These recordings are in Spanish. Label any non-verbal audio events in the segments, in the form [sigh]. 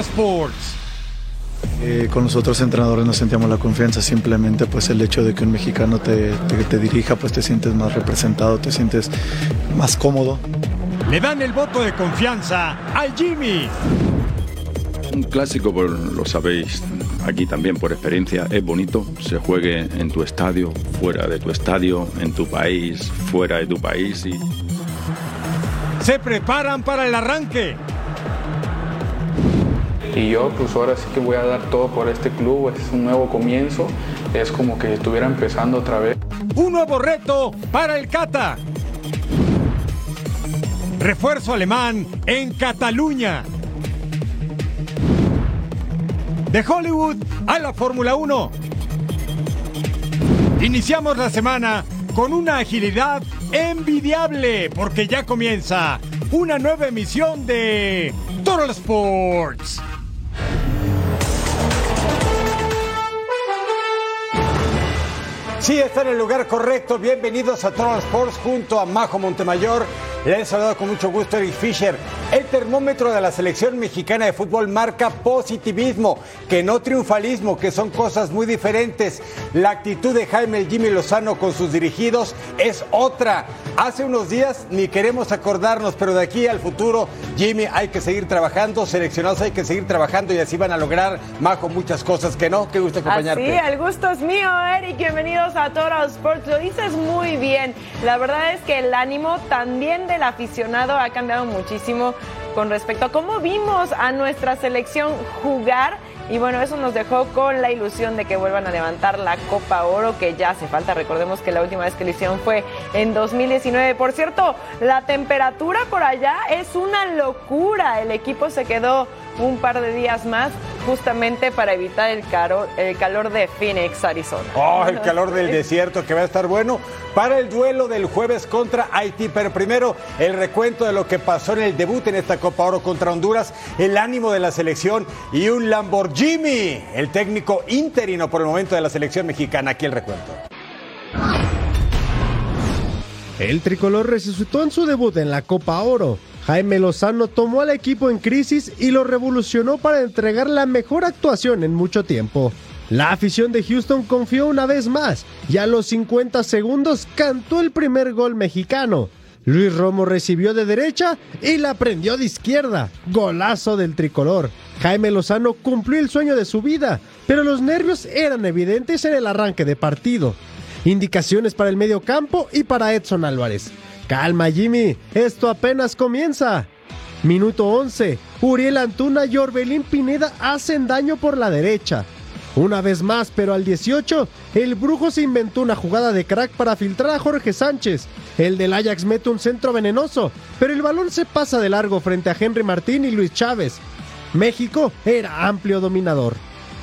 Sports. Eh, con los otros entrenadores nos sentíamos la confianza, simplemente pues el hecho de que un mexicano te, te- te dirija, pues te sientes más representado, te sientes más cómodo. Le dan el voto de confianza al Jimmy. Un clásico, por- lo sabéis aquí también por experiencia, es bonito. Se juegue en tu estadio, fuera de tu estadio, en tu país, fuera de tu país. Y Se preparan para el arranque. Y yo pues ahora sí que voy a dar todo por este club, es un nuevo comienzo, es como que estuviera empezando otra vez. Un nuevo reto para el Cata. Refuerzo alemán en Cataluña. De Hollywood a la Fórmula 1. Iniciamos la semana con una agilidad envidiable porque ya comienza una nueva emisión de Total Sports. Sí, está en el lugar correcto. Bienvenidos a Total Sports junto a Majo Montemayor. Le he saludado con mucho gusto Eric Fisher. El termómetro de la selección mexicana de fútbol marca positivismo, que no triunfalismo, que son cosas muy diferentes. La actitud de Jaime el Jimmy Lozano con sus dirigidos es otra. Hace unos días ni queremos acordarnos, pero de aquí al futuro, Jimmy, hay que seguir trabajando, seleccionados hay que seguir trabajando y así van a lograr, Majo, muchas cosas que no. Qué gusto acompañarte. Así, el gusto es mío, Eric. Bienvenidos a Total Sports. Lo dices muy bien. La verdad es que el ánimo también del aficionado ha cambiado muchísimo con respecto a cómo vimos a nuestra selección jugar. Y bueno, eso nos dejó con la ilusión de que vuelvan a levantar la Copa Oro, que ya hace falta. Recordemos que la última vez que lo hicieron fue en 2019. Por cierto, la temperatura por allá es una locura. El equipo se quedó un par de días más justamente para evitar el, caro- el calor de Phoenix, Arizona. Oh, el [laughs] calor del desierto que va a estar bueno para el duelo del jueves contra Haití. Pero primero, el recuento de lo que pasó en el debut en esta Copa Oro contra Honduras, el ánimo de la selección y un Lamborghini, el técnico interino por el momento de la selección mexicana. Aquí el recuento. El tricolor resucitó en su debut en la Copa Oro. Jaime Lozano tomó al equipo en crisis y lo revolucionó para entregar la mejor actuación en mucho tiempo. La afición de Houston confió una vez más y a los 50 segundos cantó el primer gol mexicano. Luis Romo recibió de derecha y la prendió de izquierda. Golazo del tricolor. Jaime Lozano cumplió el sueño de su vida, pero los nervios eran evidentes en el arranque de partido. Indicaciones para el medio campo y para Edson Álvarez. Calma Jimmy, esto apenas comienza. Minuto 11. Uriel Antuna y Orbelín Pineda hacen daño por la derecha. Una vez más, pero al 18, el Brujo se inventó una jugada de crack para filtrar a Jorge Sánchez. El del Ajax mete un centro venenoso, pero el balón se pasa de largo frente a Henry Martín y Luis Chávez. México era amplio dominador.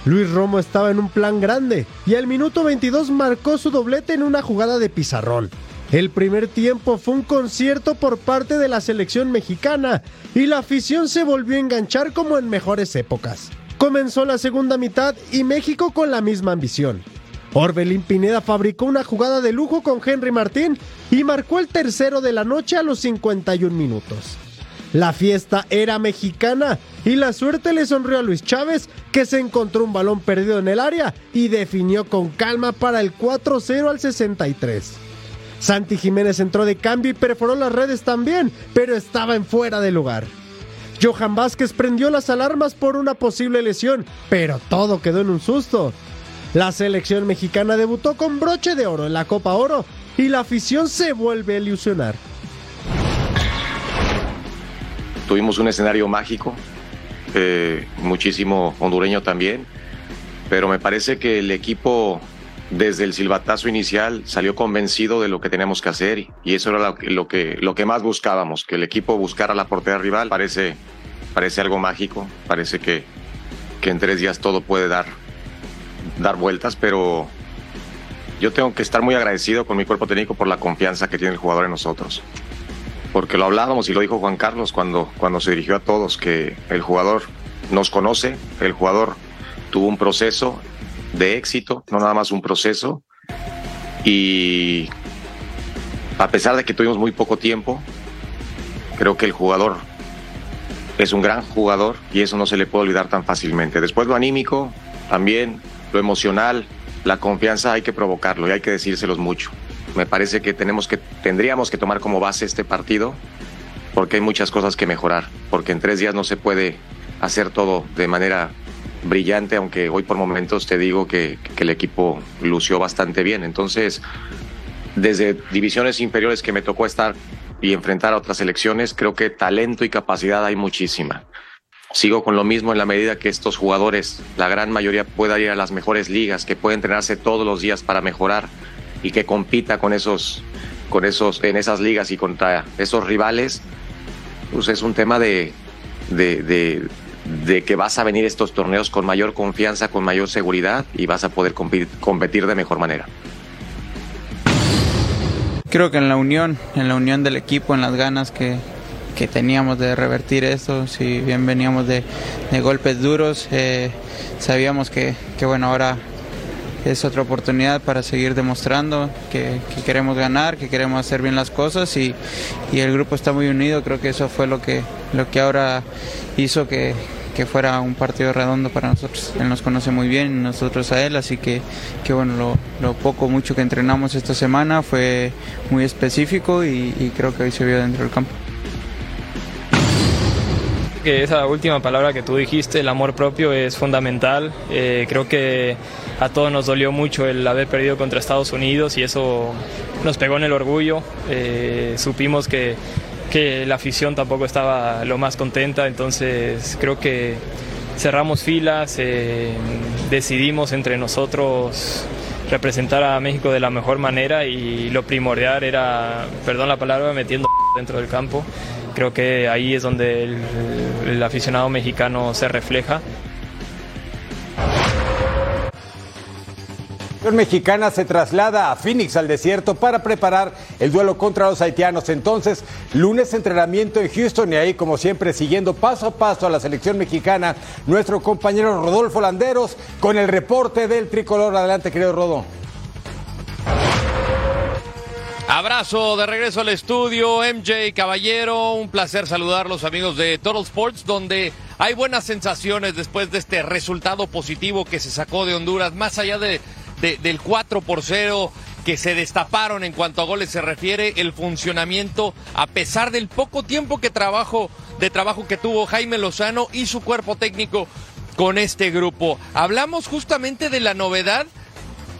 Luis Romo estaba en un plan grande y al minuto 22 marcó su doblete en una jugada de pizarrón. El primer tiempo fue un concierto por parte de la selección mexicana y la afición se volvió a enganchar como en mejores épocas. Comenzó la segunda mitad y México con la misma ambición. Orbelín Pineda fabricó una jugada de lujo con Henry Martín y marcó el tercero de la noche a los 51 minutos. La fiesta era mexicana y la suerte le sonrió a Luis Chávez, que se encontró un balón perdido en el área y definió con calma para el 4-0 al 63. Santi Jiménez entró de cambio y perforó las redes también, pero estaba en fuera de lugar. Johan Vázquez prendió las alarmas por una posible lesión, pero todo quedó en un susto. La selección mexicana debutó con broche de oro en la Copa Oro y la afición se vuelve a ilusionar. Tuvimos un escenario mágico, eh, muchísimo hondureño también, pero me parece que el equipo desde el silbatazo inicial salió convencido de lo que teníamos que hacer y eso era lo que, lo que más buscábamos, que el equipo buscara la portería rival. Parece, parece algo mágico, parece que, que en tres días todo puede dar, dar vueltas, pero yo tengo que estar muy agradecido con mi cuerpo técnico por la confianza que tiene el jugador en nosotros. Porque lo hablábamos y lo dijo Juan Carlos cuando, cuando se dirigió a todos, que el jugador nos conoce, el jugador tuvo un proceso de éxito, no nada más un proceso. Y a pesar de que tuvimos muy poco tiempo, creo que el jugador es un gran jugador y eso no se le puede olvidar tan fácilmente. Después lo anímico, también lo emocional, la confianza hay que provocarlo y hay que decírselos mucho. Me parece que tenemos que tendríamos que tomar como base este partido porque hay muchas cosas que mejorar, porque en tres días no se puede hacer todo de manera brillante, aunque hoy por momentos te digo que, el equipo lució bastante bien. Entonces, desde divisiones inferiores que me tocó estar y enfrentar a otras selecciones, creo que talento y capacidad hay muchísima. Sigo con lo mismo en la medida que estos jugadores, la gran mayoría, pueda ir a las mejores ligas, que pueda entrenarse todos los días para mejorar y que compita con esos, con esos, en esas ligas y contra esos rivales, pues es un tema de, de, de que vas a venir estos torneos con mayor confianza, con mayor seguridad y vas a poder competir de mejor manera. Creo que en la unión, en la unión del equipo, en las ganas que, que teníamos de revertir esto, si bien veníamos de, de golpes duros, eh, sabíamos que, que, bueno, ahora es otra oportunidad para seguir demostrando que, que, queremos ganar, que queremos hacer bien las cosas y, y, el grupo está muy unido, creo que eso fue lo que, lo que ahora hizo que, que fuera un partido redondo para nosotros. Él nos conoce muy bien nosotros a él, así que, que bueno, lo, lo, poco mucho que entrenamos esta semana fue muy específico y, y creo que hoy se vio dentro del campo que esa última palabra que tú dijiste, el amor propio, es fundamental. Eh, creo que a todos nos dolió mucho el haber perdido contra Estados Unidos y eso nos pegó en el orgullo. Eh, supimos que, que la afición tampoco estaba lo más contenta, entonces creo que cerramos filas, eh, decidimos entre nosotros representar a México de la mejor manera y lo primordial era, perdón la palabra, metiendo [laughs] dentro del campo. Creo que ahí es donde el, el aficionado mexicano se refleja. Mexicana se traslada a Phoenix al desierto para preparar el duelo contra los haitianos. Entonces, lunes entrenamiento en Houston y ahí, como siempre, siguiendo paso a paso a la selección mexicana, nuestro compañero Rodolfo Landeros con el reporte del tricolor. Adelante, querido Rodo. Abrazo de regreso al estudio, MJ Caballero, un placer saludar los amigos de Total Sports, donde hay buenas sensaciones después de este resultado positivo que se sacó de Honduras, más allá de, de, del 4 por 0 que se destaparon en cuanto a goles se refiere, el funcionamiento, a pesar del poco tiempo que trabajo, de trabajo que tuvo Jaime Lozano y su cuerpo técnico con este grupo. Hablamos justamente de la novedad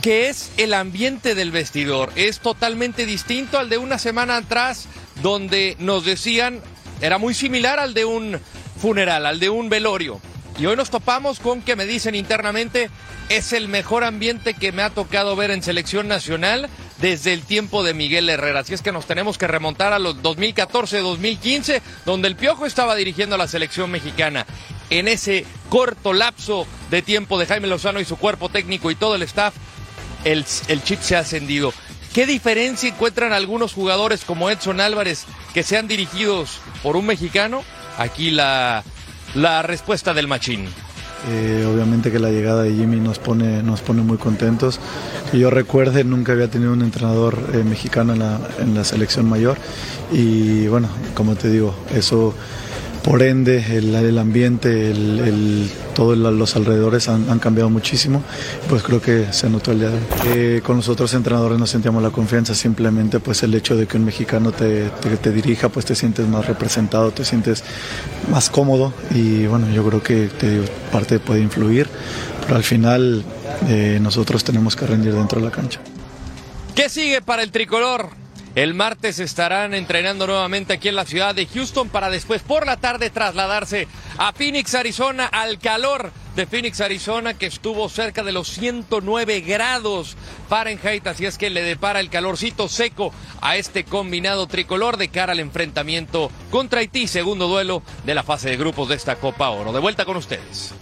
que es el ambiente del vestidor. Es totalmente distinto al de una semana atrás, donde nos decían, era muy similar al de un funeral, al de un velorio. Y hoy nos topamos con que me dicen internamente, es el mejor ambiente que me ha tocado ver en selección nacional desde el tiempo de Miguel Herrera. Así es que nos tenemos que remontar a los 2014-2015, donde el Piojo estaba dirigiendo a la selección mexicana. En ese corto lapso de tiempo de Jaime Lozano y su cuerpo técnico y todo el staff, el, chip se ha ascendido. ¿Qué diferencia encuentran algunos jugadores como Edson Álvarez que sean dirigidos por un mexicano? Aquí la, la respuesta del machín. Eh, obviamente que la llegada de Jimmy nos pone, nos pone muy contentos. Yo recuerde, nunca había tenido un entrenador eh, mexicano en la, en la selección mayor y bueno, como te digo, eso por ende el, el ambiente, el, el, todos los alrededores han, han, cambiado muchísimo, pues creo que se notó el día de hoy. Eh, con los otros entrenadores no sentíamos la confianza, simplemente pues el hecho de que un mexicano te, te, te, dirija, pues te sientes más representado, te sientes más cómodo y bueno, yo creo que te, parte puede influir, pero al final eh, nosotros tenemos que rendir dentro de la cancha. ¿Qué sigue para el tricolor? El martes estarán entrenando nuevamente aquí en la ciudad de Houston para después por la tarde trasladarse a Phoenix, Arizona, al calor de Phoenix, Arizona, que estuvo cerca de los 109 grados Fahrenheit, así es que le depara el calorcito seco a este combinado tricolor de cara al enfrentamiento contra Haití, segundo duelo de la fase de grupos de esta Copa Oro. De vuelta con ustedes.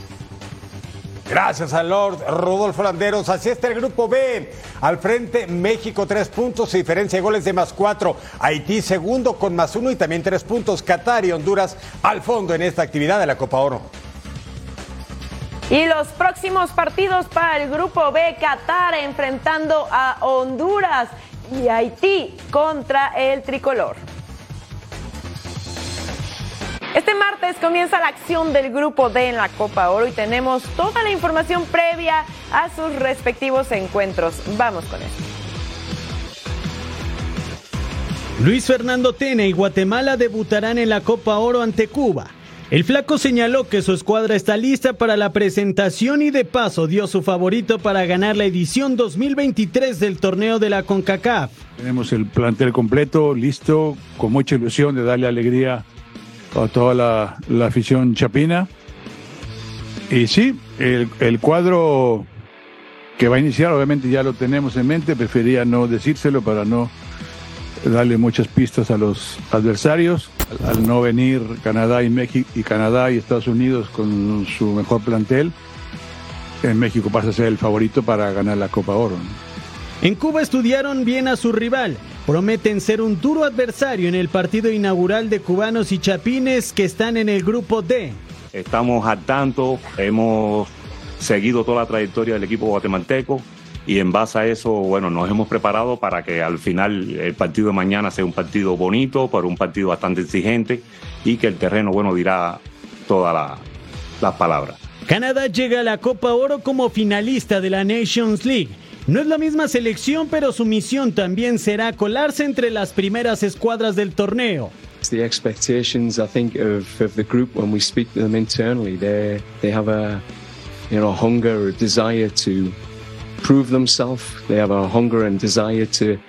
Gracias al Lord Rodolfo Landeros. Así está el grupo B. Al frente, México, tres puntos, diferencia de goles de más cuatro. Haití, segundo, con más uno y también tres puntos. Qatar y Honduras al fondo en esta actividad de la Copa Oro. Y los próximos partidos para el grupo B, Qatar enfrentando a Honduras y Haití contra el tricolor. Este martes comienza la acción del Grupo D en la Copa Oro y tenemos toda la información previa a sus respectivos encuentros. Vamos con esto. Luis Fernando Tena y Guatemala debutarán en la Copa Oro ante Cuba. El flaco señaló que su escuadra está lista para la presentación y de paso dio su favorito para ganar la edición 2023 del torneo de la CONCACAF. Tenemos el plantel completo, listo, con mucha ilusión de darle alegría a toda la, la afición chapina. Y sí, el, el, cuadro que va a iniciar, obviamente ya lo tenemos en mente, prefería no decírselo para no darle muchas pistas a los adversarios. Al, no venir Canadá y México y Canadá y Estados Unidos con su mejor plantel, en México pasa a ser el favorito para ganar la Copa Oro. En Cuba estudiaron bien a su rival. Prometen ser un duro adversario en el partido inaugural de cubanos y chapines que están en el grupo D. Estamos al tanto, hemos seguido toda la trayectoria del equipo guatemalteco y en base a eso, bueno, nos hemos preparado para que al final el partido de mañana sea un partido bonito, pero un partido bastante exigente y que el terreno, bueno, dirá todas la, las palabras. Canadá llega a la Copa Oro como finalista de la Nations League. No es la misma selección, pero su misión también será colarse entre las primeras escuadras del torneo. The expectations, I think, of, of the group when we speak to them internally, they they have a you know hunger, a desire to prove themselves. They have a hunger and desire to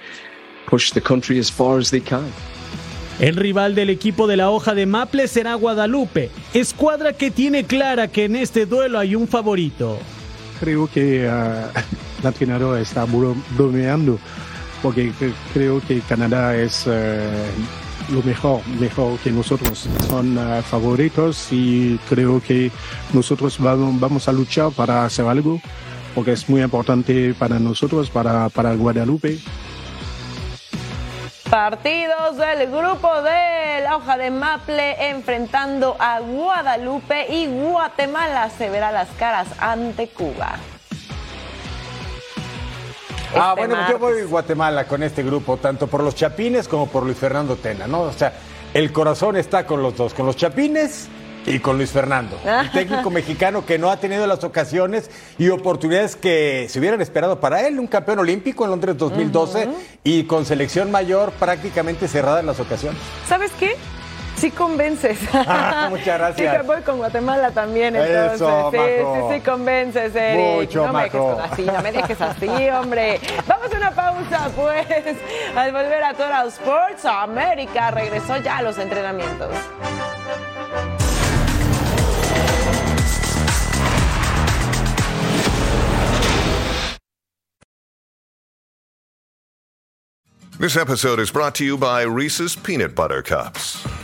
push the country as far as they can. El rival del equipo de la hoja de Maple será Guadalupe, escuadra que tiene clara que en este duelo hay un favorito. Creo que uh, entrenador está bromeando porque creo que Canadá es uh, lo mejor, mejor que nosotros. Son uh, favoritos y creo que nosotros vamos, vamos, a luchar para hacer algo porque es muy importante para nosotros, para, para Guadalupe. Partidos del grupo de la hoja de Maple enfrentando a Guadalupe y Guatemala se verá las caras ante Cuba. Ah, bueno, martes. yo voy a Guatemala con este grupo, tanto por los Chapines como por Luis Fernando Tena, ¿no? O sea, el corazón está con los dos, con los Chapines y con Luis Fernando, el técnico mexicano que no ha tenido las ocasiones y oportunidades que se hubieran esperado para él, un campeón olímpico en Londres 2012 uh -huh. y con selección mayor prácticamente cerrada en las ocasiones. ¿Sabes qué? Sí convences. [laughs] Ah, muchas gracias. Sí, que voy con Guatemala también, entonces. Eso, sí, Majo. sí, sí, convences, Eric. Mucho, no me dejes así, no me dejes así, hombre. Vamos a una pausa, pues. Al volver a Total Sports, América regresó ya a los entrenamientos. This episode is brought to you by Reese's Peanut Butter Cups.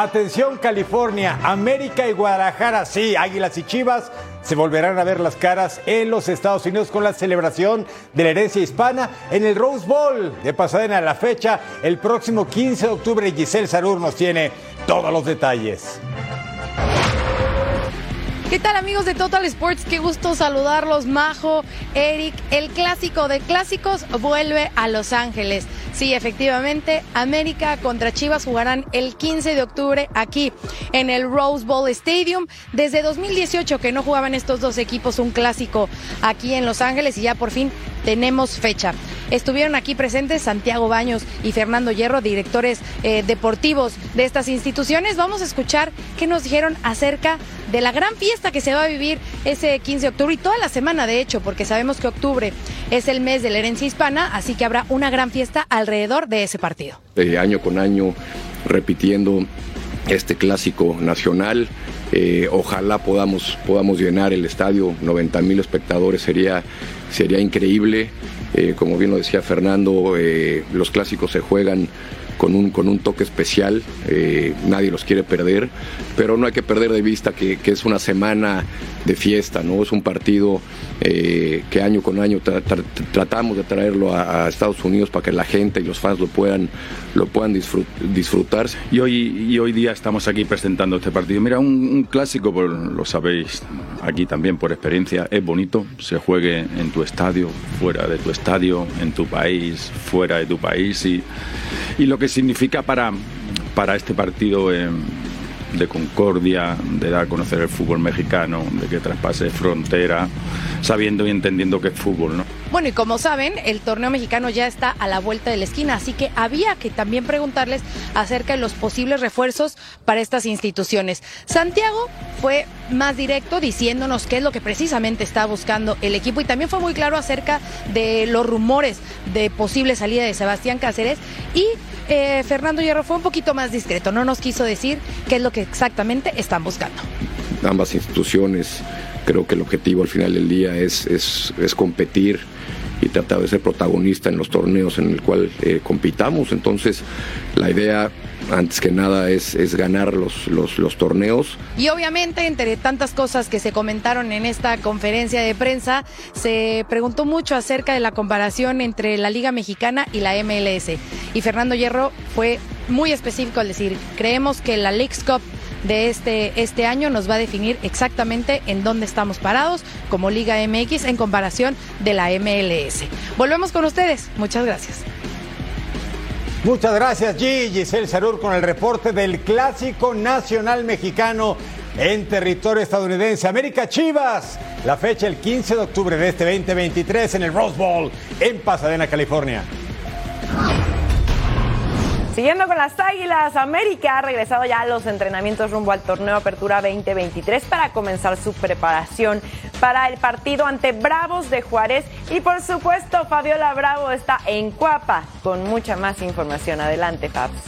Atención California, América y Guadalajara, sí, Águilas y Chivas se volverán a ver las caras en los Estados Unidos con la celebración de la herencia hispana en el Rose Bowl de Pasadena a la fecha el próximo 15 de octubre. Giselle Sarur nos tiene todos los detalles. ¿Qué tal amigos de Total Sports? Qué gusto saludarlos, Majo, Eric. El clásico de clásicos vuelve a Los Ángeles. Sí, efectivamente, América contra Chivas jugarán el 15 de octubre aquí en el Rose Bowl Stadium. Desde 2018 que no jugaban estos dos equipos un clásico aquí en Los Ángeles y ya por fin tenemos fecha. Estuvieron aquí presentes Santiago Baños y Fernando Hierro, directores eh, deportivos de estas instituciones. Vamos a escuchar qué nos dijeron acerca de la gran fiesta que se va a vivir ese 15 de octubre y toda la semana, de hecho, porque sabemos que octubre es el mes de la herencia hispana, así que habrá una gran fiesta alrededor de ese partido. Eh, año con año repitiendo este clásico nacional. Eh, ojalá podamos, podamos llenar el estadio, 90 mil espectadores sería, sería increíble. Eh, como bien lo decía Fernando, eh, los clásicos se juegan con un, con un toque especial, eh, nadie los quiere perder, pero no hay que perder de vista que, que es una semana de fiesta, ¿no? Es un partido eh, que año con año tra tra tratamos de traerlo a, a, Estados Unidos para que la gente y los fans lo puedan, lo puedan disfrut disfrutar. Y hoy, y hoy día estamos aquí presentando este partido. Mira, un, un clásico, por, lo sabéis aquí también por experiencia, es bonito, se juegue en tu estadio, fuera de tu estadio, en tu país, fuera de tu país y, y lo que significa para, para este partido eh, de concordia, de dar a conocer el fútbol mexicano, de que traspase frontera, sabiendo y entendiendo que es fútbol, ¿no? Bueno, y como saben, el torneo mexicano ya está a la vuelta de la esquina, así que había que también preguntarles acerca de los posibles refuerzos para estas instituciones. Santiago fue más directo diciéndonos qué es lo que precisamente está buscando el equipo y también fue muy claro acerca de los rumores de posible salida de Sebastián Cáceres y eh, Fernando Hierro fue un poquito más discreto, no nos quiso decir qué es lo que exactamente están buscando. Ambas instituciones, creo que el objetivo al final del día es, es, competir y tratar de ser protagonista en los torneos en el cual eh, compitamos. Entonces, la idea antes que nada es, es ganar los, los, los, torneos. Y obviamente, entre tantas cosas que se comentaron en esta conferencia de prensa, se preguntó mucho acerca de la comparación entre la Liga Mexicana y la MLS. Y Fernando Hierro fue muy específico al decir, creemos que la Leagues Cup de este, este año nos va a definir exactamente en dónde estamos parados como Liga MX en comparación de la MLS. Volvemos con ustedes. Muchas gracias. Muchas gracias, G. Giselle Sarur con el reporte del Clásico Nacional Mexicano en territorio estadounidense. América Chivas, la fecha el 15 de octubre de este 2023 en el Rose Bowl en Pasadena, California. Siguiendo con las Águilas, América ha regresado ya a los entrenamientos rumbo al torneo Apertura 2023 para comenzar su preparación para el partido ante Bravos de Juárez. Y por supuesto, Fabiola Bravo está en Cuapa con mucha más información. Adelante, Fabs.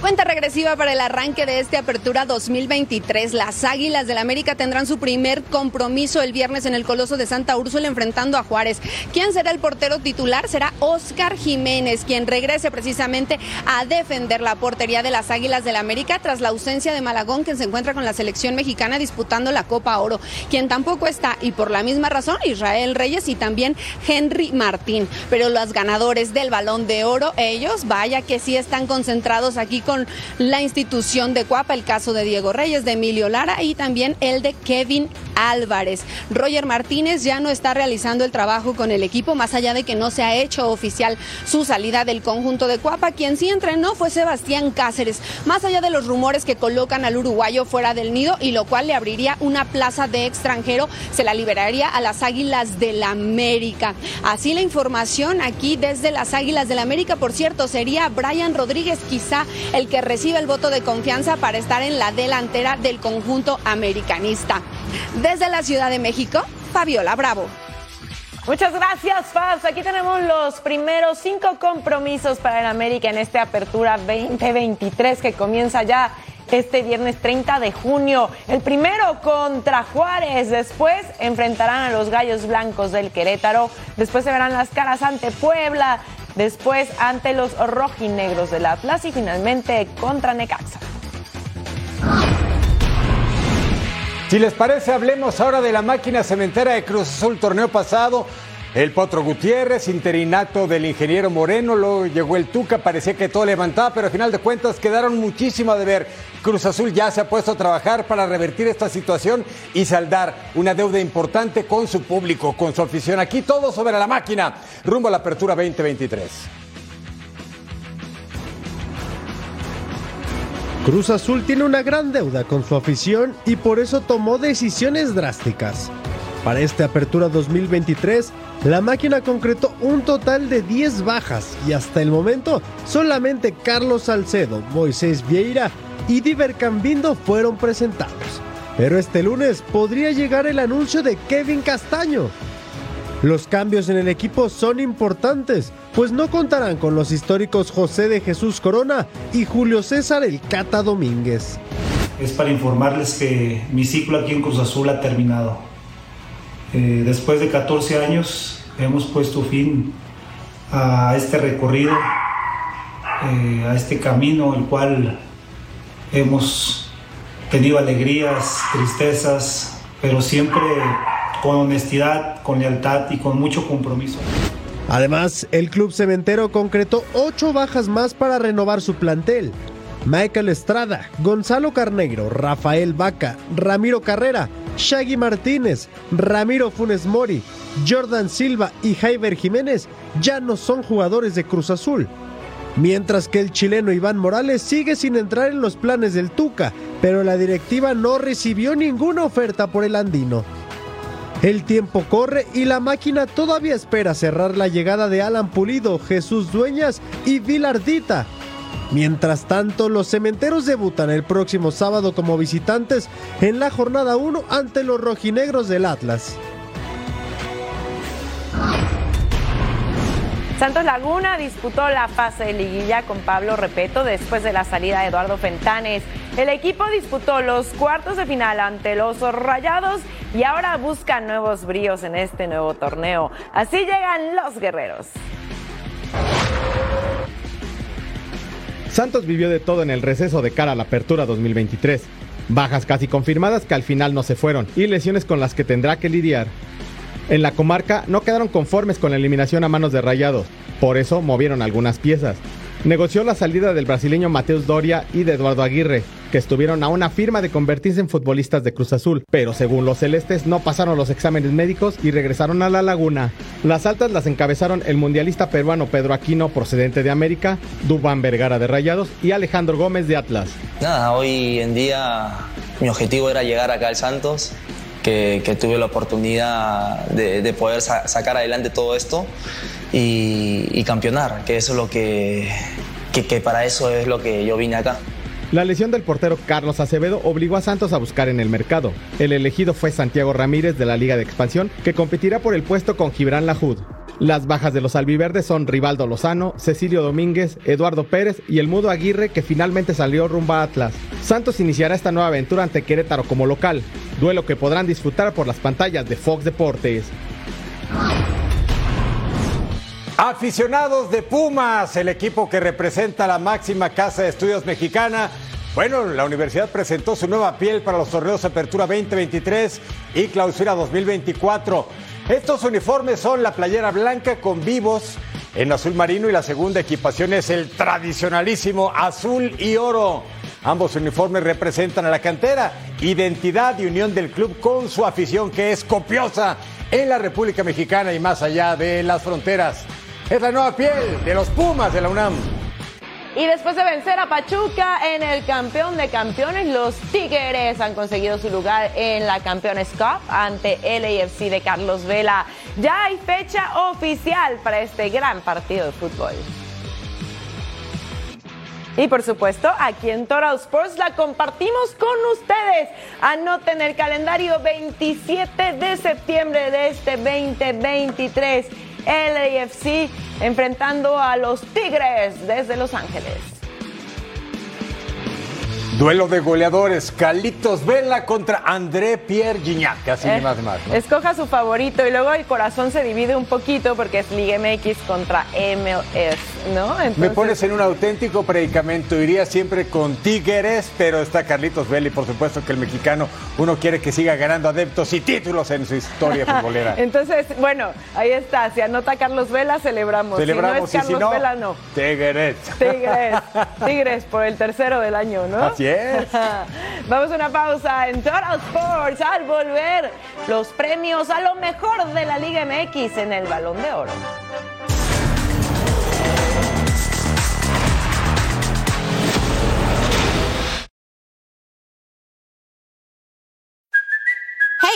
Cuenta regresiva para el arranque de este Apertura 2023. Las Águilas del América tendrán su primer compromiso el viernes en el Coloso de Santa Úrsula enfrentando a Juárez. ¿Quién será el portero titular? Será Oscar Jiménez, quien regrese precisamente a defender la portería de las Águilas del América tras la ausencia de Malagón, quien se encuentra con la selección mexicana disputando la Copa Oro. Quien tampoco está, y por la misma razón, Israel Reyes y también Henry Martín. Pero los ganadores del Balón de Oro, ellos, vaya que sí están concentrados aquí con la institución de Cuapa, el caso de Diego Reyes, de Emilio Lara y también el de Kevin Álvarez. Roger Martínez ya no está realizando el trabajo con el equipo, más allá de que no se ha hecho oficial su salida del conjunto de Cuapa. Quien sí entrenó fue Sebastián Cáceres, más allá de los rumores que colocan al uruguayo fuera del nido y lo cual le abriría una plaza de extranjero, se la liberaría a las Águilas del América. Así la información aquí desde las Águilas del América, por cierto, sería Brian Rodríguez quizá que recibe el voto de confianza para estar en la delantera del conjunto americanista. Desde la Ciudad de México, Fabiola Bravo. Muchas gracias, Fabs. Aquí tenemos los primeros cinco compromisos para el América en esta apertura 2023 que comienza ya este viernes 30 de junio. El primero contra Juárez. Después enfrentarán a los Gallos Blancos del Querétaro. Después se verán las caras ante Puebla después ante los rojinegros del Atlas y finalmente contra Necaxa. Si les parece, hablemos ahora de la máquina cementera de Cruz Azul, torneo pasado. El Potro Gutiérrez, interinato del ingeniero Moreno, luego llegó el Tuca, parecía que todo levantaba, pero al final de cuentas quedaron muchísimo de ver. Cruz Azul ya se ha puesto a trabajar para revertir esta situación y saldar una deuda importante con su público, con su afición. Aquí todo sobre la máquina, rumbo a la apertura 2023. Cruz Azul tiene una gran deuda con su afición y por eso tomó decisiones drásticas. Para esta apertura 2023, la máquina concretó un total de 10 bajas y hasta el momento solamente Carlos Salcedo, Moisés Vieira y Diver Cambindo fueron presentados. Pero este lunes podría llegar el anuncio de Kevin Castaño. Los cambios en el equipo son importantes, pues no contarán con los históricos José de Jesús Corona y Julio César El Cata Domínguez. Es para informarles que mi ciclo aquí en Cruz Azul ha terminado. Eh, después de 14 años hemos puesto fin a este recorrido, eh, a este camino, el cual hemos tenido alegrías, tristezas, pero siempre con honestidad, con lealtad y con mucho compromiso. Además, el club cementero concretó ocho bajas más para renovar su plantel. Michael Estrada, Gonzalo Carneiro, Rafael Vaca, Ramiro Carrera, Shaggy Martínez, Ramiro Funes Mori, Jordan Silva y Jaiber Jiménez ya no son jugadores de Cruz Azul. Mientras que el chileno Iván Morales sigue sin entrar en los planes del Tuca, pero la directiva no recibió ninguna oferta por el andino. El tiempo corre y la máquina todavía espera cerrar la llegada de Alan Pulido, Jesús Dueñas y Vilardita. Mientras tanto, los cementeros debutan el próximo sábado como visitantes en la jornada 1 ante los rojinegros del Atlas. Santos Laguna disputó la fase de liguilla con Pablo Repeto después de la salida de Eduardo Fentanes. El equipo disputó los cuartos de final ante los Rayados y ahora busca nuevos bríos en este nuevo torneo. Así llegan los guerreros. Santos vivió de todo en el receso de cara a la apertura 2023. Bajas casi confirmadas que al final no se fueron y lesiones con las que tendrá que lidiar. En la comarca no quedaron conformes con la eliminación a manos de Rayados, por eso movieron algunas piezas. Negoció la salida del brasileño Mateus Doria y de Eduardo Aguirre, que estuvieron a una firma de convertirse en futbolistas de Cruz Azul, pero según los celestes no pasaron los exámenes médicos y regresaron a la laguna. Las altas las encabezaron el mundialista peruano Pedro Aquino, procedente de América, Dubán Vergara de Rayados y Alejandro Gómez de Atlas. Nada, hoy en día mi objetivo era llegar acá al Santos, que, tuve la oportunidad de, poder sacar adelante todo esto y, campeonar, que eso es lo que, que para eso es lo que yo vine acá. La lesión del portero Carlos Acevedo obligó a Santos a buscar en el mercado. El elegido fue Santiago Ramírez de la Liga de Expansión, que competirá por el puesto con Gibran Lajud. Las bajas de los albiverdes son Rivaldo Lozano, Cecilio Domínguez, Eduardo Pérez y el Mudo Aguirre que finalmente salió rumbo a Atlas. Santos iniciará esta nueva aventura ante Querétaro como local, duelo que podrán disfrutar por las pantallas de Fox Deportes. Aficionados de Pumas, el equipo que representa la máxima casa de estudios mexicana. Bueno, la universidad presentó su nueva piel para los torneos Apertura 2023 y Clausura 2024. Estos uniformes son la playera blanca con vivos en azul marino y la segunda equipación es el tradicionalísimo azul y oro. Ambos uniformes representan a la cantera, identidad y unión del club con su afición que es copiosa en la República Mexicana y más allá de las fronteras. Es la nueva piel de los Pumas de la UNAM. Y después de vencer a Pachuca en el campeón de campeones, los Tigres han conseguido su lugar en la Campeones Cup ante el AFC de Carlos Vela. Ya hay fecha oficial para este gran partido de fútbol. Y por supuesto, aquí en Total Sports la compartimos con ustedes. Anoten el calendario 27 de septiembre de este 2023 LAFC enfrentando a los Tigres desde Los Ángeles. Duelo de goleadores, Calitos Vela contra André Pierre Gignac, así Eh, más más. ¿no? Escoja su favorito y luego el corazón se divide un poquito porque es Liga MX contra MLS. ¿No? Me pones en un auténtico predicamento. Iría siempre con Tigres, pero está Carlitos Vela y por supuesto que el mexicano uno quiere que siga ganando adeptos y títulos en su historia [laughs] futbolera. Entonces, bueno, ahí está. Si anota Carlos Vela, celebramos. Celebramos si no es Carlos si no, Vela, no. Tigres. Tigres. [laughs] Tigres por el tercero del año, ¿no? Así es. [laughs] Vamos a una pausa en Total Sports. Al volver, los premios a lo mejor de la Liga MX en el Balón de Oro.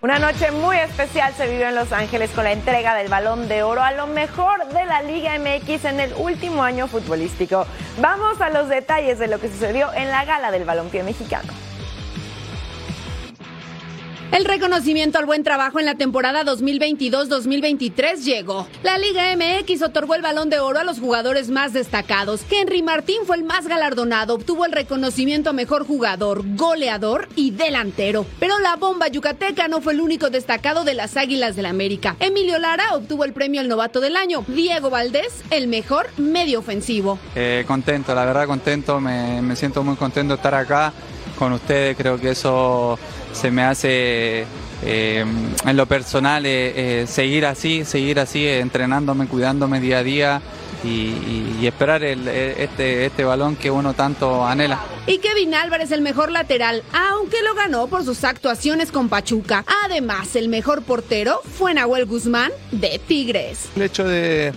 Una noche muy especial se vivió en Los Ángeles con la entrega del Balón de Oro a lo mejor de la Liga MX en el último año futbolístico. Vamos a los detalles de lo que sucedió en la gala del balompié mexicano. El reconocimiento al buen trabajo en la temporada 2022-2023 llegó. La Liga MX otorgó el balón de oro a los jugadores más destacados. Henry Martín fue el más galardonado, obtuvo el reconocimiento a mejor jugador, goleador y delantero. Pero la bomba yucateca no fue el único destacado de las Águilas del América. Emilio Lara obtuvo el premio al novato del año. Diego Valdés, el mejor medio ofensivo. Eh, contento, la verdad contento, me, me siento muy contento de estar acá con ustedes, creo que eso se me hace eh, en lo personal eh, eh, seguir así, seguir así, eh, entrenándome, cuidándome día a día y, y- y esperar el- este, este balón que uno tanto anhela. Y Kevin Álvarez el mejor lateral, aunque lo ganó por sus actuaciones con Pachuca. Además, el mejor portero fue Nahuel Guzmán de Tigres. El hecho de,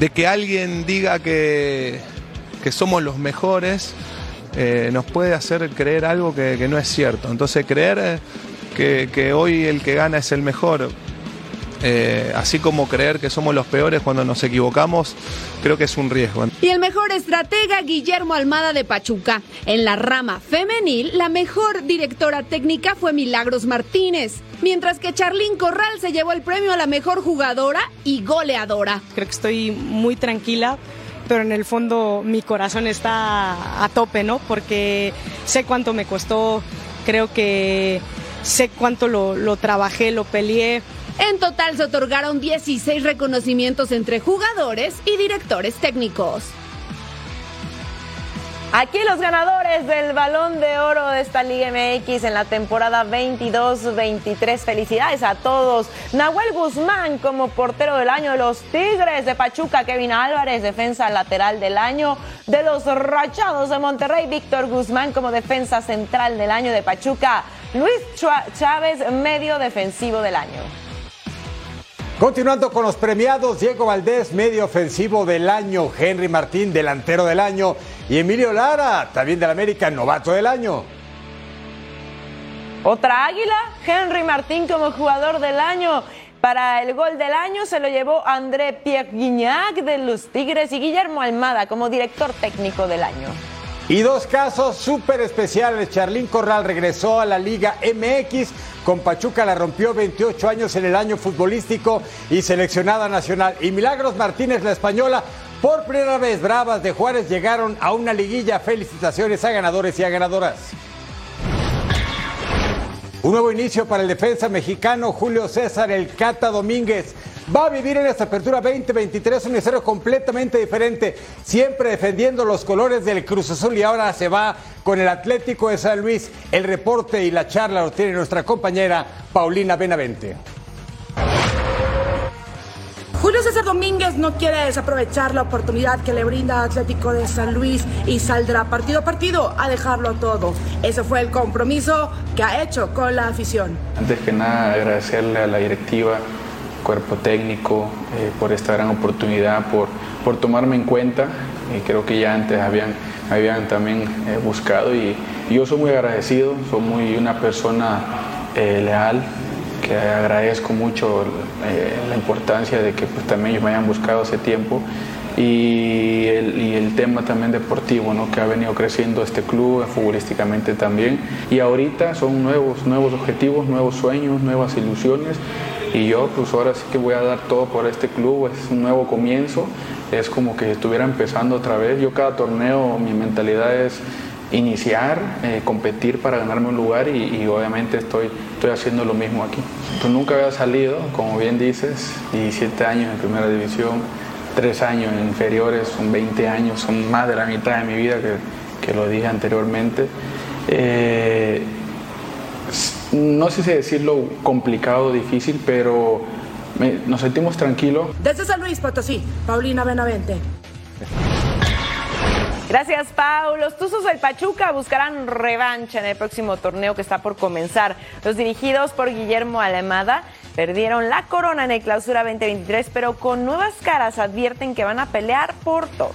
de que alguien diga que, que somos los mejores eh, nos puede hacer creer algo que, que no es cierto. Entonces creer eh, que, que hoy el que gana es el mejor, eh, así como creer que somos los peores cuando nos equivocamos, creo que es un riesgo. Y el mejor estratega, Guillermo Almada de Pachuca. En la rama femenil, la mejor directora técnica fue Milagros Martínez, mientras que Charlín Corral se llevó el premio a la mejor jugadora y goleadora. Creo que estoy muy tranquila, pero en el fondo mi corazón está a tope, ¿no? Porque sé cuánto me costó, creo que sé cuánto lo, lo trabajé, lo peleé. En total se otorgaron 16 reconocimientos entre jugadores y directores técnicos. Aquí los ganadores del Balón de Oro de esta Liga MX en la temporada 22-23. Felicidades a todos. Nahuel Guzmán como portero del año los Tigres de Pachuca. Kevin Álvarez, defensa lateral del año de los Rachados de Monterrey. Víctor Guzmán como defensa central del año de Pachuca. Luis Chávez, medio defensivo del año. Continuando con los premiados, Diego Valdés, medio ofensivo del año, Henry Martín, delantero del año, y Emilio Lara, también del América, novato del año. Otra águila, Henry Martín como jugador del año. Para el gol del año se lo llevó André Pierre de los Tigres y Guillermo Almada como director técnico del año. Y dos casos súper especiales. Charlín Corral regresó a la Liga MX. Con Pachuca la rompió 28 años en el año futbolístico y seleccionada nacional. Y Milagros Martínez, la española, por primera vez Bravas de Juárez llegaron a una liguilla. Felicitaciones a ganadores y a ganadoras. Un nuevo inicio para el defensa mexicano Julio César El Cata Domínguez. Va a vivir en esta apertura 2023 un escenario completamente diferente, siempre defendiendo los colores del Cruz Azul y ahora se va con el Atlético de San Luis. El reporte y la charla lo tiene nuestra compañera Paulina Benavente. Julio César Domínguez no quiere desaprovechar la oportunidad que le brinda Atlético de San Luis y saldrá partido a partido a dejarlo todo. Ese fue el compromiso que ha hecho con la afición. Antes que nada, agradecerle a la directiva, cuerpo técnico, eh, por esta gran oportunidad, por, por tomarme en cuenta. Y creo que ya antes habían, habían también eh, buscado y, yo soy muy agradecido, soy muy una persona eh, leal que agradezco mucho eh, la importancia de que pues, también ellos me hayan buscado hace tiempo y el, y el, tema también deportivo, ¿no? que ha venido creciendo este club futbolísticamente también. Y ahorita son nuevos, nuevos objetivos, nuevos sueños, nuevas ilusiones. Y yo pues ahora sí que voy a dar todo por este club, es un nuevo comienzo, es como que estuviera empezando otra vez. Yo cada torneo, mi mentalidad es iniciar, eh, competir para ganarme un lugar y, obviamente estoy, estoy haciendo lo mismo aquí. Pues nunca había salido, como bien dices, 17 años en primera división, tres años en inferiores, son 20 años, son más de la mitad de mi vida que, que lo dije anteriormente. Eh, no sé si decirlo complicado o difícil, pero me, nos sentimos tranquilos. Desde San Luis Potosí, Paulina Benavente. Gracias, Pau. Los Tuzos del Pachuca buscarán revancha en el próximo torneo que está por comenzar. Los dirigidos por Guillermo Alemada perdieron la corona en el Clausura 2023, pero con nuevas caras advierten que van a pelear por todo.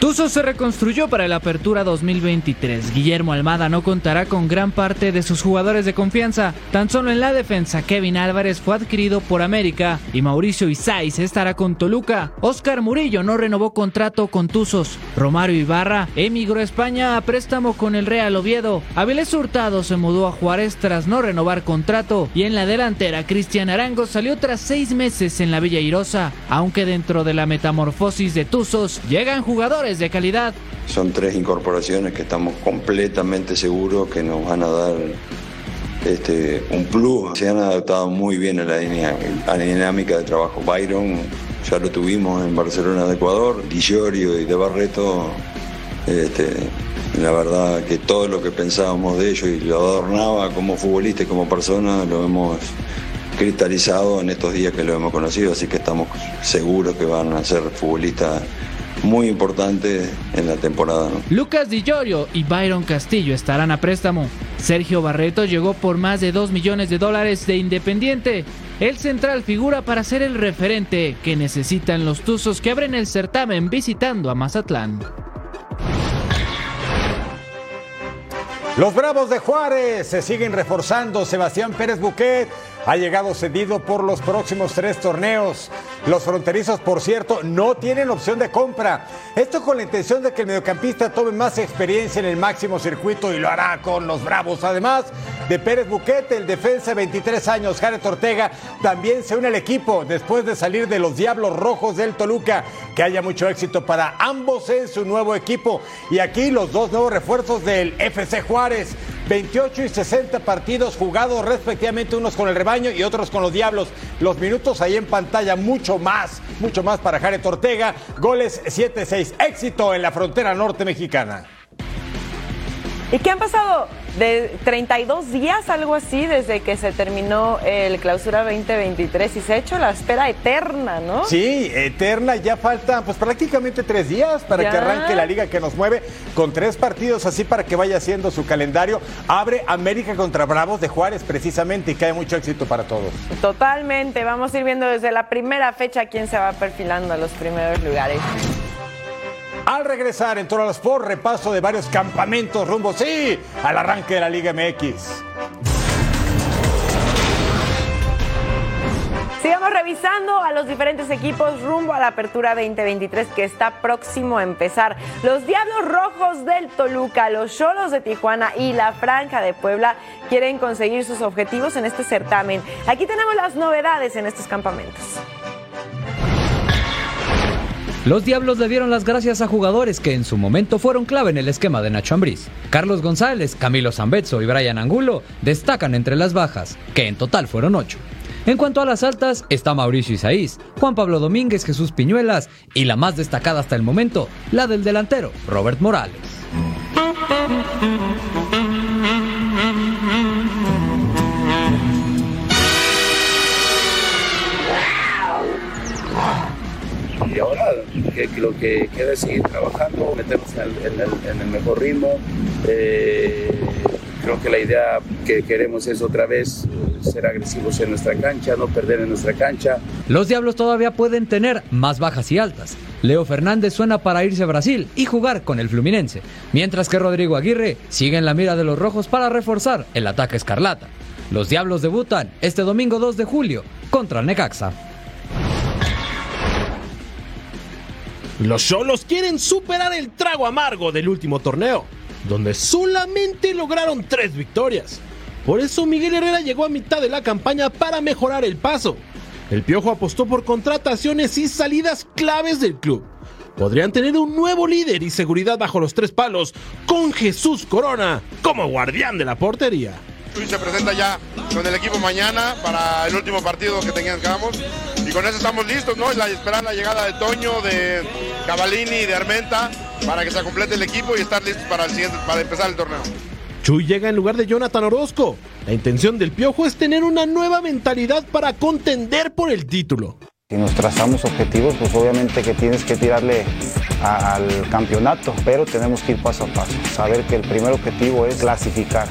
Tuzos se reconstruyó para la apertura 2023. Guillermo Almada no contará con gran parte de sus jugadores de confianza. Tan solo en la defensa, Kevin Álvarez fue adquirido por América y Mauricio Isais estará con Toluca. Oscar Murillo no renovó contrato con Tuzos. Romario Ibarra emigró a España a préstamo con el Real Oviedo. Avilés Hurtado se mudó a Juárez tras no renovar contrato. Y en la delantera, Cristian Arango salió tras seis meses en la Villa Irosa. Aunque dentro de la metamorfosis de Tuzos llegan jugadores de calidad. Son tres incorporaciones que estamos completamente seguros que nos van a dar este, un plus. Se han adaptado muy bien a la, dinámica de trabajo. Byron ya lo tuvimos en Barcelona de Ecuador, Guillorio y de Barreto. Este, la verdad que todo lo que pensábamos de ellos y lo adornaba como futbolista y como persona lo hemos cristalizado en estos días que lo hemos conocido, así que estamos seguros que van a ser futbolistas muy importante en la temporada. ¿no? Lucas Di Llorio y Byron Castillo estarán a préstamo. Sergio Barreto llegó por más de 2 millones de dólares de Independiente. El central figura para ser el referente que necesitan los Tuzos que abren el certamen visitando a Mazatlán. Los Bravos de Juárez se siguen reforzando. Sebastián Pérez Buquet ha llegado cedido por los próximos tres torneos. Los fronterizos, por cierto, no tienen opción de compra. Esto con la intención de que el mediocampista tome más experiencia en el máximo circuito y lo hará con los Bravos. Además de Pérez Buquete, el defensa de 23 años, Jared Ortega, también se une al equipo después de salir de los Diablos Rojos del Toluca. Que haya mucho éxito para ambos en su nuevo equipo. Y aquí los dos nuevos refuerzos del FC Juárez. 28 y 60 partidos jugados respectivamente, unos con el rebaño y otros con los Diablos. Los minutos ahí en pantalla, mucho más, mucho más para Jared Ortega. Goles 7-6, éxito en la frontera norte mexicana. ¿Y qué han pasado? De 32 días, algo así, desde que se terminó el clausura 2023 y se ha hecho la espera eterna, ¿no? Sí, eterna, ya falta pues prácticamente tres días para Ya. que arranque la liga que nos mueve con tres partidos así para que vaya haciendo su calendario. Abre América contra Bravos de Juárez precisamente y cae mucho éxito para todos. Totalmente, vamos a ir viendo desde la primera fecha quién se va perfilando a los primeros lugares. Al regresar en Total Sport, repaso de varios campamentos rumbo, sí, al arranque de la Liga MX. Sigamos revisando a los diferentes equipos rumbo a la apertura 2023 que está próximo a empezar. Los Diablos Rojos del Toluca, los Cholos de Tijuana y la Franja de Puebla quieren conseguir sus objetivos en este certamen. Aquí tenemos las novedades en estos campamentos. Los Diablos le dieron las gracias a jugadores que en su momento fueron clave en el esquema de Nacho Ambriz. Carlos González, Camilo Zambetso y Brian Angulo destacan entre las bajas, que en total fueron ocho. En cuanto a las altas, está Mauricio Isaís, Juan Pablo Domínguez, Jesús Piñuelas y la más destacada hasta el momento, la del delantero, Robert Morales. y ahora que, lo que queda es seguir trabajando, meternos en el, en el- mejor ritmo. Eh, creo que la idea que queremos es otra vez eh, ser agresivos en nuestra cancha, no perder en nuestra cancha. Los Diablos todavía pueden tener más bajas y altas. Leo Fernández suena para irse a Brasil y jugar con el Fluminense, mientras que Rodrigo Aguirre sigue en la mira de los rojos para reforzar el ataque escarlata. Los Diablos debutan este domingo 2 de julio contra Necaxa. Los Cholos quieren superar el trago amargo del último torneo, donde solamente lograron tres victorias. Por eso Miguel Herrera llegó a mitad de la campaña para mejorar el paso. El Piojo apostó por contrataciones y salidas claves del club. Podrían tener un nuevo líder y seguridad bajo los tres palos, con Jesús Corona como guardián de la portería. Se presenta ya con el equipo mañana para el último partido que tengamos y con eso estamos listos, ¿no? La, esperar la llegada de Toño, de Cavalini y de Armenta para que se complete el equipo y estar listos para, el siguiente, para empezar el torneo. Chuy llega en lugar de Jonathan Orozco. La intención del Piojo es tener una nueva mentalidad para contender por el título. Si nos trazamos objetivos, pues obviamente que tienes que tirarle a, al campeonato, pero tenemos que ir paso a paso, saber que el primer objetivo es clasificar.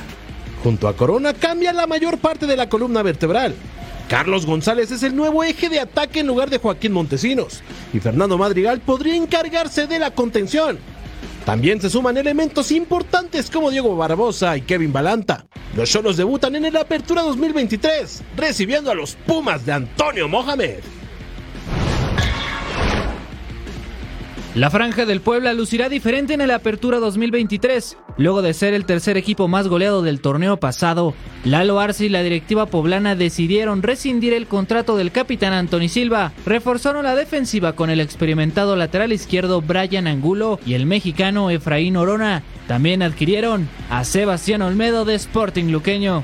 Junto a Corona cambia la mayor parte de la columna vertebral. Carlos González es el nuevo eje de ataque en lugar de Joaquín Montesinos. Y Fernando Madrigal podría encargarse de la contención. También se suman elementos importantes como Diego Barbosa y Kevin Balanta. Los Cholos debutan en el Apertura 2023, recibiendo a los Pumas de Antonio Mohamed. La franja del Puebla lucirá diferente en el Apertura 2023. Luego de ser el tercer equipo más goleado del torneo pasado, Lalo Arce y la directiva poblana decidieron rescindir el contrato del capitán Anthony Silva. Reforzaron la defensiva con el experimentado lateral izquierdo Brian Angulo y el mexicano Efraín Orona. También adquirieron a Sebastián Olmedo de Sporting Luqueño.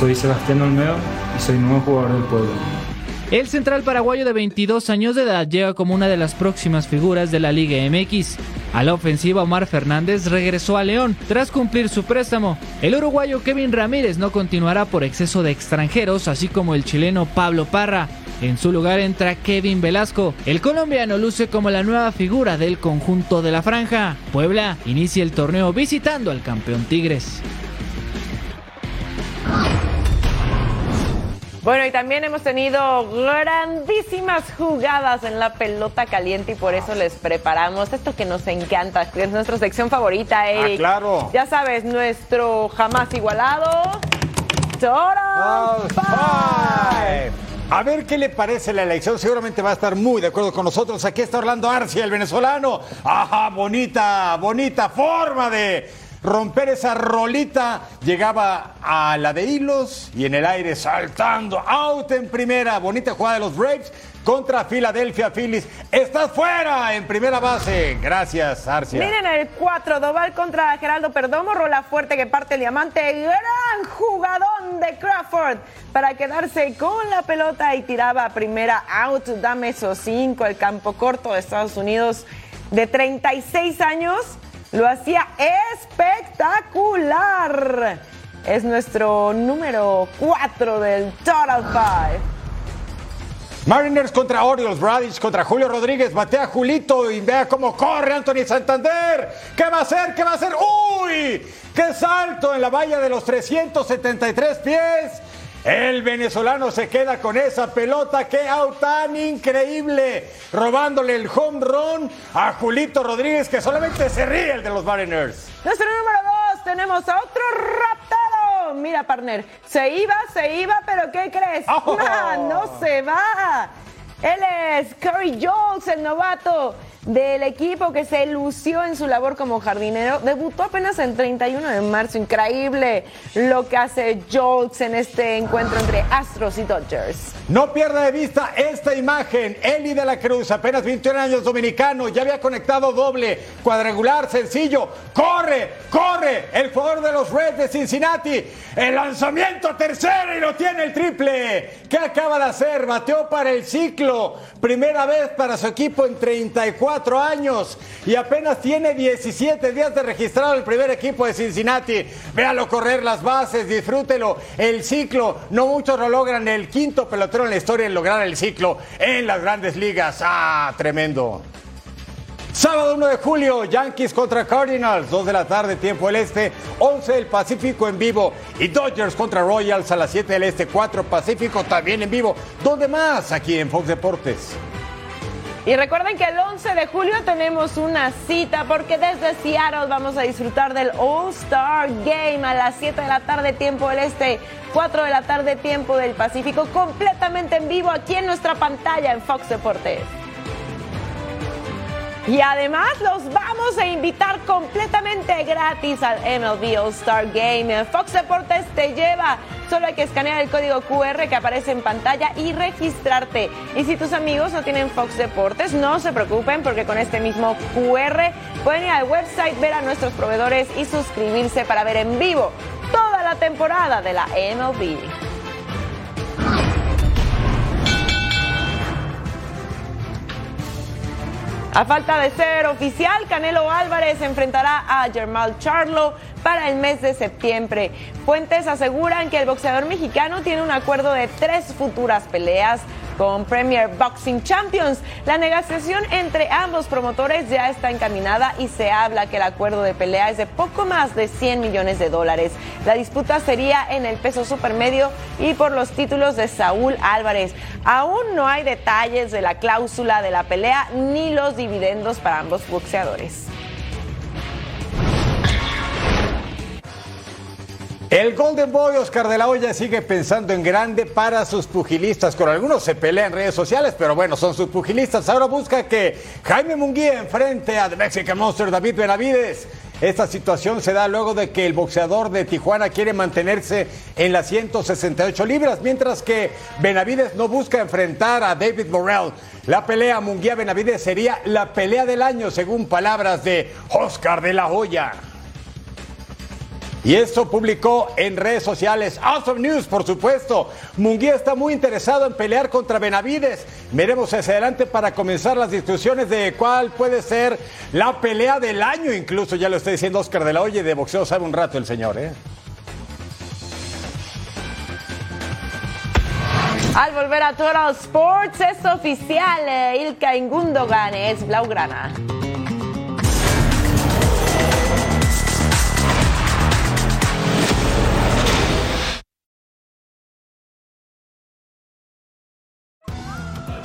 Soy Sebastián Olmedo y soy nuevo jugador del pueblo. El central paraguayo de 22 años de edad llega como una de las próximas figuras de la Liga MX. A la ofensiva, Omar Fernández regresó a León tras cumplir su préstamo. El uruguayo Kevin Ramírez no continuará por exceso de extranjeros, así como el chileno Pablo Parra. En su lugar entra Kevin Velasco. El colombiano luce como la nueva figura del conjunto de la franja. Puebla inicia el torneo visitando al campeón Tigres. Bueno, y también hemos tenido grandísimas jugadas en la pelota caliente y por eso les preparamos esto que nos encanta, que es nuestra sección favorita, Eric. Ah, claro. Ya sabes, nuestro jamás igualado. Total Five. A ver qué le parece la elección. Seguramente va a estar muy de acuerdo con nosotros. Aquí está Orlando Arcia, el venezolano. Ajá, bonita, bonita forma de romper esa rolita. Llegaba a la de hilos y en el aire saltando. Out en primera. Bonita jugada de los Braves contra Philadelphia Phillies. Estás fuera en primera base. Gracias, Arcia. Miren el 4, Doval contra Geraldo Perdomo, rola fuerte que parte el diamante, gran jugadón de Crawford para quedarse con la pelota y tiraba a primera out, dame esos 5, el campo corto de Estados Unidos de 36 años, lo hacía espectacular. Es nuestro número 4 del Total Five. Mariners contra Orioles, Bradish contra Julio Rodríguez, batea Julito y vea cómo corre Anthony Santander. ¿Qué va a hacer? ¿Qué va a hacer? ¡Uy! ¡Qué salto en la valla de los 373 pies! El venezolano se queda con esa pelota, qué out tan increíble, robándole el home run a Julito Rodríguez, que solamente se ríe el de los Mariners. Nuestro número 2, tenemos a otro raptado. Mira, partner, se iba, se iba, pero ¿qué crees? Oh. Ah, no se va. Él es Curry Jones, el novato del equipo que se lució en su labor como jardinero. Debutó apenas el 31 de marzo. Increíble lo que hace Jones en este encuentro entre Astros y Dodgers. No pierda de vista esta imagen. Eli de la Cruz, apenas 21 años dominicano, ya había conectado doble, cuadrangular, sencillo. ¡Corre! ¡Corre! El jugador de los Reds de Cincinnati. El lanzamiento a tercera y lo tiene el triple. ¿Qué acaba de hacer? Bateó para el ciclo. Primera vez para su equipo en 34 años y apenas tiene 17 días de registrado el primer equipo de Cincinnati. Véalo correr las bases, disfrútelo. El ciclo, no muchos lo logran. El quinto pelotero en la historia en lograr el ciclo en las grandes ligas. ¡Ah, tremendo! Sábado 1 de julio, Yankees contra Cardinals, 2 de la tarde, tiempo del este, 11 del Pacífico en vivo. Y Dodgers contra Royals a las 7 del este, 4 Pacífico también en vivo. ¿Dónde más? Aquí en Fox Deportes. Y recuerden que el 11 de julio tenemos una cita porque desde Seattle vamos a disfrutar del All-Star Game a las 7 de la tarde tiempo del Este, 4 de la tarde tiempo del Pacífico, completamente en vivo aquí en nuestra pantalla en Fox Deportes. Y además los vamos a invitar completamente gratis al MLB All Star Game. Fox Deportes te lleva. Solo hay que escanear el código QR que aparece en pantalla y registrarte. Y si tus amigos no tienen Fox Deportes, no se preocupen porque con este mismo QR pueden ir al website, ver a nuestros proveedores y suscribirse para ver en vivo toda la temporada de la MLB. A falta de ser oficial, Canelo Álvarez enfrentará a Germán Charlo para el mes de septiembre. Fuentes aseguran que el boxeador mexicano tiene un acuerdo de tres futuras peleas con Premier Boxing Champions. La negociación entre ambos promotores ya está encaminada y se habla que el acuerdo de pelea es de poco más de 100 millones de dólares. La disputa sería en el peso supermedio y por los títulos de Saúl Álvarez. Aún no hay detalles de la cláusula de la pelea ni los dividendos para ambos boxeadores. El Golden Boy Oscar de la Hoya sigue pensando en grande para sus pugilistas. Con algunos se pelea en redes sociales, pero bueno, son sus pugilistas. Ahora busca que Jaime Munguía enfrente a The Mexican Monster David Benavides. Esta situación se da luego de que el boxeador de Tijuana quiere mantenerse en las 168 libras, mientras que Benavides no busca enfrentar a David Morrell. La pelea Munguía-Benavides sería la pelea del año, según palabras de Oscar de la Hoya. Y esto publicó en redes sociales. Awesome News, por supuesto. Munguía está muy interesado en pelear contra Benavides. Veremos hacia adelante para comenzar las discusiones de cuál puede ser la pelea del año. Incluso ya lo está diciendo Oscar de la Oye, de boxeo sabe un rato el señor, ¿eh? Al volver a Total Sports es oficial, eh, Ilka Ingundogan es Blaugrana.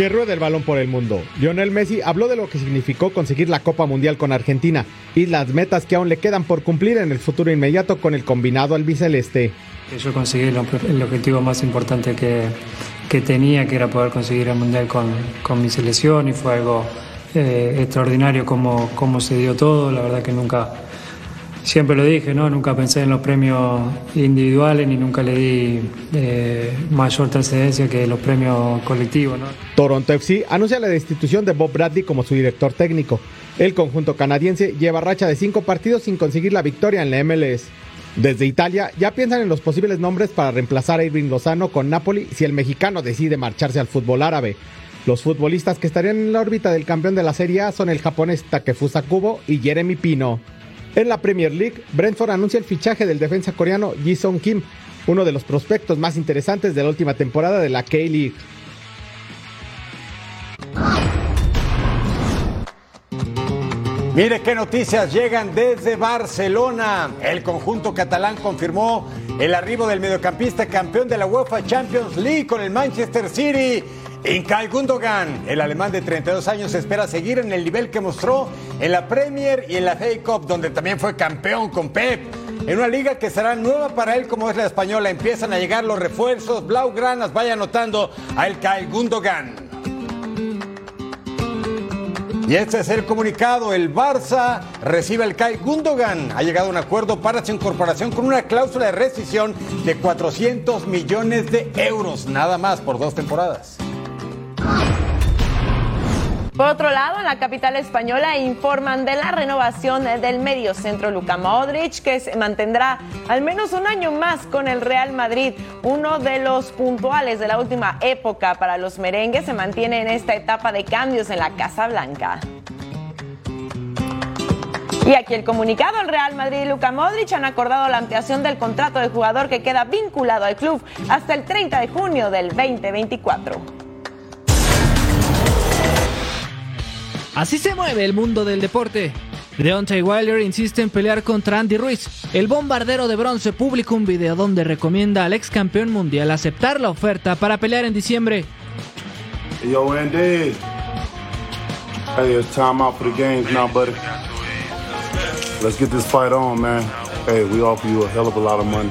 Que rueda el balón por el mundo. Lionel Messi habló de lo que significó conseguir la Copa Mundial con Argentina y las metas que aún le quedan por cumplir en el futuro inmediato con el combinado albiceleste. Yo conseguí el, objetivo más importante que, que, tenía, que era poder conseguir el Mundial con, con mi selección y fue algo eh, extraordinario como, como se dio todo. La verdad que nunca, siempre lo dije, ¿no? nunca pensé en los premios individuales ni nunca le di eh, mayor trascendencia que los premios colectivos. ¿no? Toronto FC anuncia la destitución de Bob Bradley como su director técnico. El conjunto canadiense lleva racha de cinco partidos sin conseguir la victoria en la MLS. Desde Italia ya piensan en los posibles nombres para reemplazar a Irving Lozano con Napoli si el mexicano decide marcharse al fútbol árabe. Los futbolistas que estarían en la órbita del campeón de la Serie A son el japonés Takefusa Kubo y Jeremy Pino. En la Premier League, Brentford anuncia el fichaje del defensa coreano Ji-Sung Kim, uno de los prospectos más interesantes de la última temporada de la K-League. Mire qué noticias llegan desde Barcelona. El conjunto catalán confirmó el arribo del mediocampista campeón de la UEFA Champions League con el Manchester City. Inkay Gundogan, el alemán de 32 años, espera seguir en el nivel que mostró en la Premier y en la FA Cup, donde también fue campeón con Pep. En una liga que será nueva para él como es la española, empiezan a llegar los refuerzos. Blaugranas, vaya anotando a Ilkay Gundogan. Y este es el comunicado. El Barça recibe al Kai Gundogan. Ha llegado a un acuerdo para su incorporación con una cláusula de rescisión de 400 millones de euros, nada más por dos temporadas. Por otro lado, en la capital española informan de la renovación del mediocentro Luka Modric, que se mantendrá al menos un año más con el Real Madrid. Uno de los puntuales de la última época para los merengues se mantiene en esta etapa de cambios en la Casa Blanca. Y aquí el comunicado, el Real Madrid y Luka Modric han acordado la ampliación del contrato del jugador que queda vinculado al club hasta el 30 de junio del 2024. Así se mueve el mundo del deporte. Deontay Wilder insiste en pelear contra Andy Ruiz. El bombardero de bronce publicó un video donde recomienda al ex campeón mundial aceptar la oferta para pelear en diciembre. Yo, Andy. Hey, it's time out for the games now, buddy. Let's get this fight on, man. Hey, we offer you a hell of a lot of money.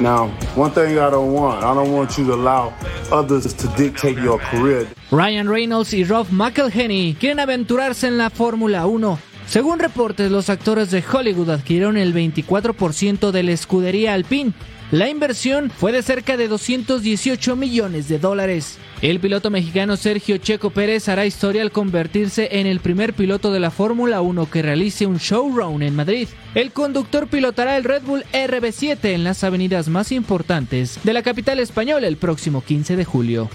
Now, one thing I don't want, I don't want you to allow others to dictate your career. Ryan Reynolds y Rob McElhenney quieren aventurarse en la Fórmula 1. Según reportes, los actores de Hollywood adquirieron el 24% de la escudería Alpine. La inversión fue de cerca de 218 millones de dólares. El piloto mexicano Sergio Checo Pérez hará historia al convertirse en el primer piloto de la Fórmula 1 que realice un showrun en Madrid. El conductor pilotará el Red Bull RB7 en las avenidas más importantes de la capital española el próximo 15 de julio.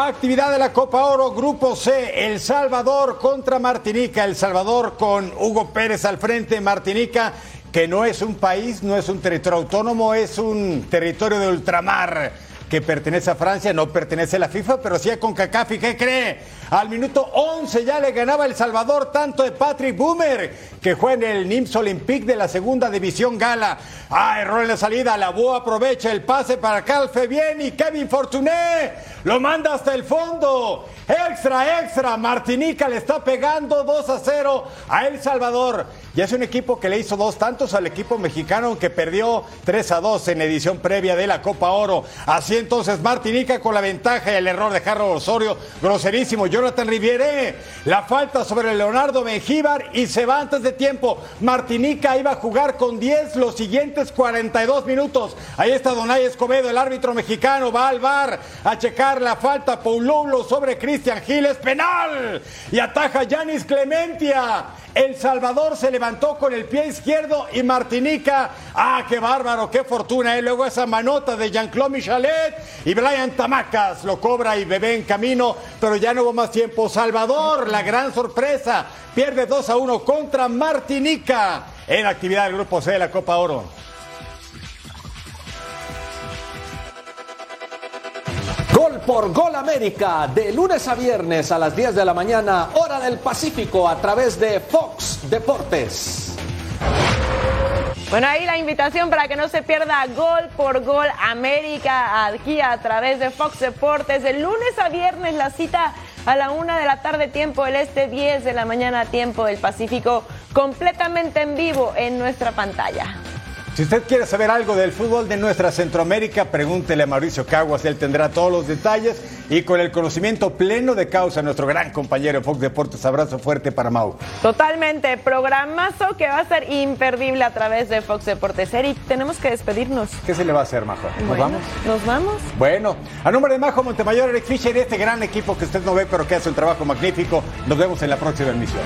Actividad de la Copa Oro, Grupo C, El Salvador contra Martinica. El Salvador con Hugo Pérez al frente, Martinica, que no es un país, no es un territorio autónomo, es un territorio de ultramar que pertenece a Francia, no pertenece a la FIFA, pero sí a CONCACAF. ¿Y qué cree? Al minuto 11 ya le ganaba El Salvador tanto de Patrick Boomer, que fue en el NIMS Olympique de la segunda división gala. Ah, error en la salida. La Boa aprovecha el pase para Calfe bien y Kevin Fortuné lo manda hasta el fondo. Extra, extra. Martinica le está pegando 2 a 0 a El Salvador. Y es un equipo que le hizo dos tantos al equipo mexicano que perdió 3 a 2 en edición previa de la Copa Oro. Así entonces Martinica con la ventaja y el error de Carlos Osorio. Groserísimo. Jonathan Riviere. La falta sobre Leonardo Mengíbar y se va antes de tiempo. Martinica iba a jugar con 10 los siguientes 42 minutos. Ahí está Donay Escobedo, el árbitro mexicano. Va al bar a checar la falta. Paulo sobre Cristian Giles. Penal. Y ataja Yanis Clementia. El Salvador se levantó con el pie izquierdo y Martinica, ah, qué bárbaro, qué fortuna. Y luego esa manota de Jean-Claude Michalet y Brian Tamacas lo cobra y bebé en camino, pero ya no hubo más tiempo. Salvador, la gran sorpresa, pierde 2 a 1 contra Martinica en actividad del Grupo C de la Copa Oro. Gol por Gol América, de lunes a viernes a las 10 de la mañana, hora del Pacífico, a través de Fox Deportes. Bueno, ahí la invitación para que no se pierda Gol por Gol América aquí a través de Fox Deportes. De lunes a viernes la cita a la una de la tarde tiempo del este, 10 de la mañana tiempo del Pacífico, completamente en vivo en nuestra pantalla. Si usted quiere saber algo del fútbol de nuestra Centroamérica, pregúntele a Mauricio Caguas, él tendrá todos los detalles y con el conocimiento pleno de causa, nuestro gran compañero Fox Deportes. Abrazo fuerte para Mau. Totalmente, programazo que va a ser imperdible a través de Fox Deportes. Eric, tenemos que despedirnos. ¿Qué se le va a hacer, Majo? ¿Nos Bueno, vamos? ¿Nos vamos? Bueno, a nombre de Majo Montemayor, Eric Fisher y este gran equipo que usted no ve pero que hace un trabajo magnífico, nos vemos en la próxima emisión.